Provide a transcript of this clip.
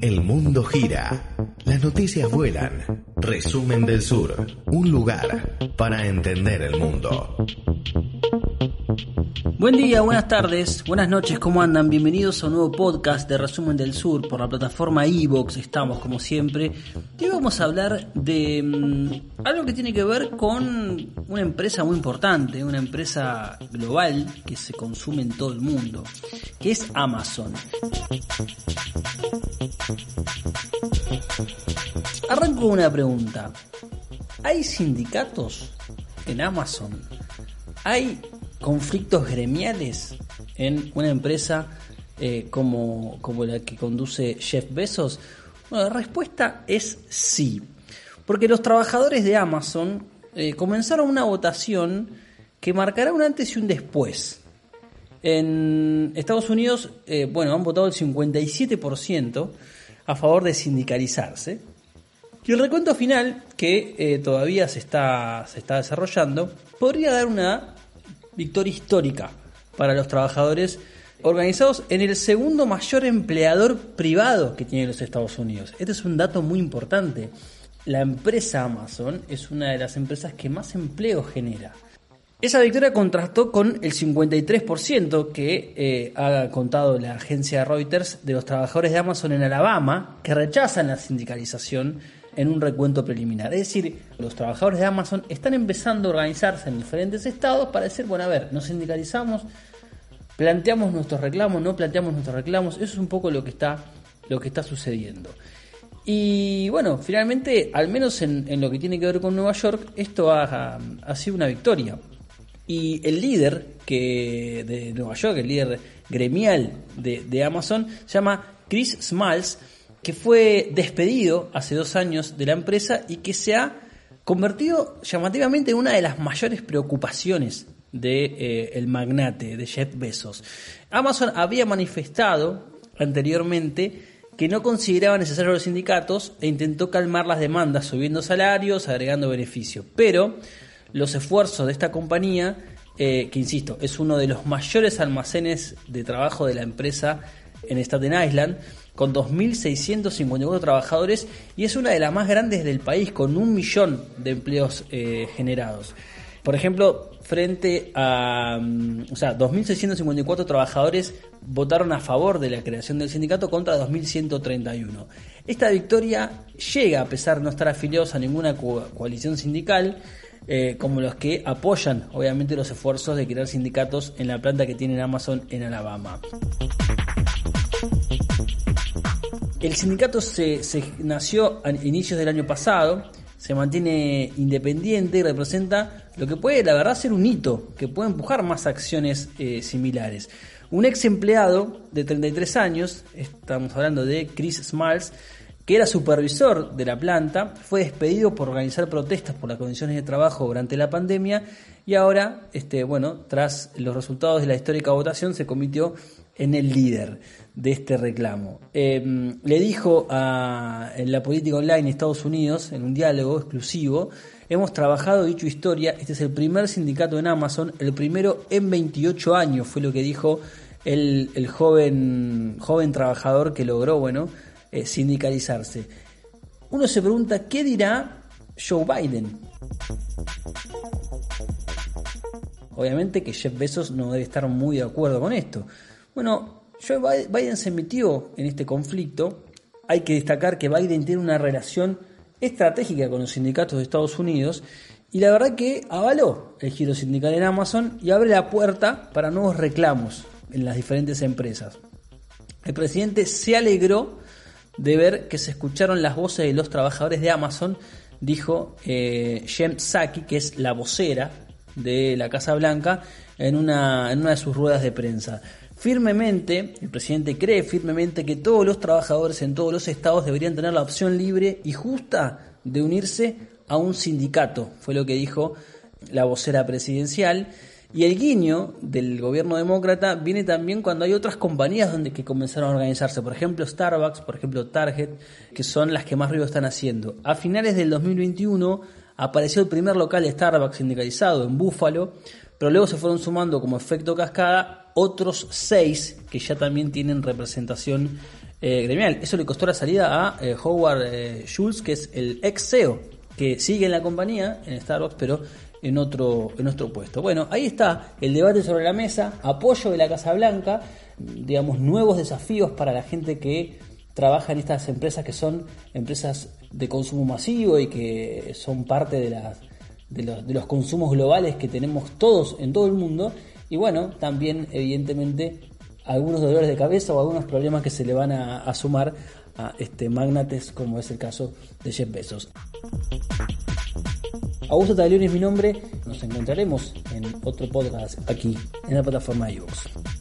El mundo gira. Las noticias vuelan. Resumen del Sur. Un lugar para entender el mundo. Buen día, buenas tardes, buenas noches, ¿cómo andan? Bienvenidos a un nuevo podcast de Resumen del Sur por la plataforma Evox. Estamos como siempre. Y vamos a hablar de mm, algo que tiene que ver con una empresa muy importante, una empresa global que se consume en todo el mundo, que es Amazon. Arranco con una pregunta. ¿Hay sindicatos en Amazon? ¿Hay conflictos gremiales en una empresa eh, como, como la que conduce Jeff Bezos? Bueno, la respuesta es sí. Porque los trabajadores de Amazon eh, comenzaron una votación que marcará un antes y un después. En Estados Unidos, eh, bueno, han votado el 57% a favor de sindicalizarse. Y el recuento final, que todavía se está, se está desarrollando, podría dar una victoria histórica para los trabajadores organizados en el segundo mayor empleador privado que tiene los Estados Unidos. Este es un dato muy importante. La empresa Amazon es una de las empresas que más empleo genera. Esa victoria contrastó con el 53% que eh, ha contado la agencia Reuters de los trabajadores de Amazon en Alabama que rechazan la sindicalización en un recuento preliminar. Es decir, los trabajadores de Amazon están empezando a organizarse en diferentes estados para decir, bueno, a ver, nos sindicalizamos, planteamos nuestros reclamos, no planteamos nuestros reclamos, eso es un poco lo que está, lo que está sucediendo. Y bueno, finalmente, al menos en, lo que tiene que ver con Nueva York, esto ha, sido una victoria. Y el líder que de Nueva York, el líder gremial de, de Amazon, se llama Chris Smalls, que fue despedido hace dos años de la empresa y que se ha convertido llamativamente en una de las mayores preocupaciones de, eh, magnate de Jeff Bezos. Amazon había manifestado anteriormente que no consideraba necesarios los sindicatos e intentó calmar las demandas subiendo salarios, agregando beneficios. Pero los esfuerzos de esta compañía, eh, que insisto, es uno de los mayores almacenes de trabajo de la empresa en Staten Island, con 2.654 trabajadores y es una de las más grandes del país, con un millón de empleos eh, generados. Por ejemplo, frente a, mm, o sea, 2.654 trabajadores votaron a favor de la creación del sindicato contra 2.131. Esta victoria llega a pesar de no estar afiliados a ninguna coalición sindical, eh, como los que apoyan obviamente los esfuerzos de crear sindicatos en la planta que tiene Amazon en Alabama. El sindicato se, nació a inicios del año pasado, se mantiene independiente y representa lo que puede, la verdad, ser un hito, que puede empujar más acciones eh, similares. Un ex empleado de 33 años, estamos hablando de Chris Smalls, que era supervisor de la planta, fue despedido por organizar protestas por las condiciones de trabajo durante la pandemia y ahora, este, bueno, tras los resultados de la histórica votación, se convirtió en el líder de este reclamo. Em, le dijo a, la política online de Estados Unidos, en un diálogo exclusivo, hemos trabajado, dicho historia, este es el primer sindicato en Amazon, el primero en 28 años, fue lo que dijo el, el joven, joven trabajador que logró, bueno, eh, sindicalizarse. Uno se pregunta, ¿qué dirá Joe Biden? Obviamente que Jeff Bezos no debe estar muy de acuerdo con esto. Bueno, Joe Biden se metió en este conflicto. Hay que destacar que Biden tiene una relación estratégica con los sindicatos de Estados Unidos y la verdad que avaló el giro sindical en Amazon y abre la puerta para nuevos reclamos en las diferentes empresas. El presidente se alegró de ver que se escucharon las voces de los trabajadores de Amazon, dijo eh, Jem Psaki, que es la vocera de la Casa Blanca, en una, en una de sus ruedas de prensa firmemente, el presidente cree firmemente que todos los trabajadores en todos los estados deberían tener la opción libre y justa de unirse a un sindicato, fue lo que dijo la vocera presidencial. Y el guiño del gobierno demócrata viene también cuando hay otras compañías donde que comenzaron a organizarse, por ejemplo Starbucks, por ejemplo Target, que son las que más ruido están haciendo. A finales del 2021 apareció el primer local de Starbucks sindicalizado en Buffalo, pero luego se fueron sumando como efecto cascada otros seis que ya también tienen representación eh, gremial. Eso le costó la salida a eh, Howard eh, Schultz, que es el ex CEO, que sigue en la compañía, en Starbucks, pero en otro, en otro puesto. Bueno, ahí está el debate sobre la mesa, apoyo de la Casa Blanca, digamos, nuevos desafíos para la gente que trabaja en estas empresas que son empresas de consumo masivo y que son parte de, las, de, los, de los consumos globales que tenemos todos en todo el mundo. Y bueno, también evidentemente algunos dolores de cabeza o algunos problemas que se le van a, sumar a este magnates como es el caso de Jeff Bezos. Augusto Taglioni es mi nombre, nos encontraremos en otro podcast aquí en la plataforma iVoox.